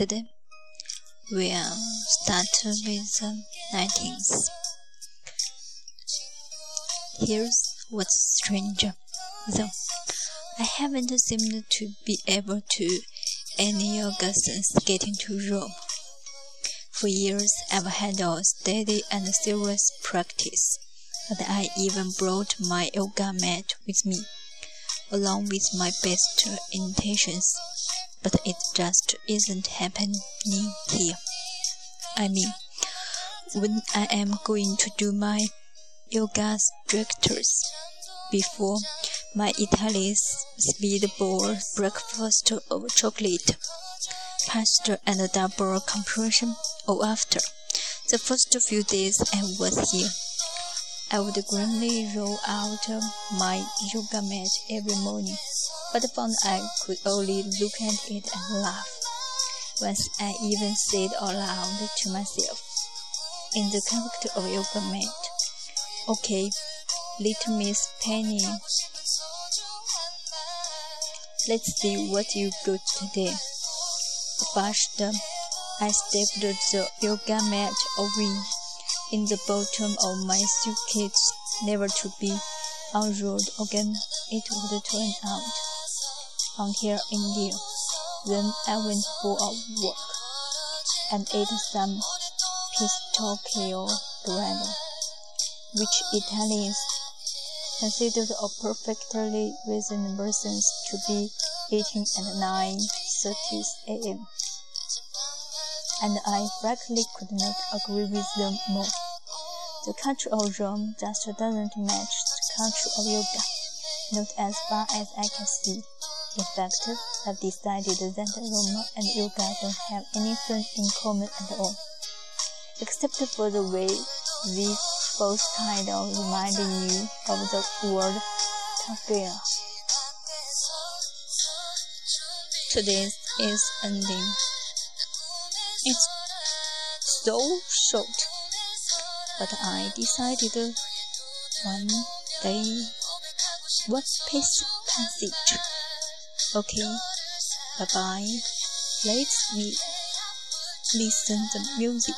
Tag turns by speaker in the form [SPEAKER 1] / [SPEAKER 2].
[SPEAKER 1] Today, we'll start with the 19th. Here's what's strange, though. I haven't seemed to be able to any yoga since getting to Rome. For years, I've had a steady and serious practice, and I even brought my yoga mat with me, along with my best intentions but it just isn't happening here. I mean, when I am going to do my yoga strictures before my Italian speedball breakfast of chocolate, pasta and double compression, or after the first few days I was here. I would grandly roll out my yoga mat every morning but found I could only look at it and laugh. Once I even said aloud to myself, in the character of yoga mat, Okay, little Miss Penny, let's see what you got today. First, um, I stepped the yoga mat away in the bottom of my suitcase, never to be unrolled again. It would turn out here India. Then I went for a walk and ate some pistachio bread, which Italians considered a perfectly reasonable thing to be eating at 9.30 a.m. And I frankly could not agree with them more. The culture of Rome just doesn't match the culture of yoga, not as far as I can see. In fact, I've decided that Roma and yoga don't have anything in common at all, except for the way we both kind of remind you of the word Kagaya. Today's is ending. It's so short, but I decided one day what piece passage Okay, bye bye. Let's listen the music.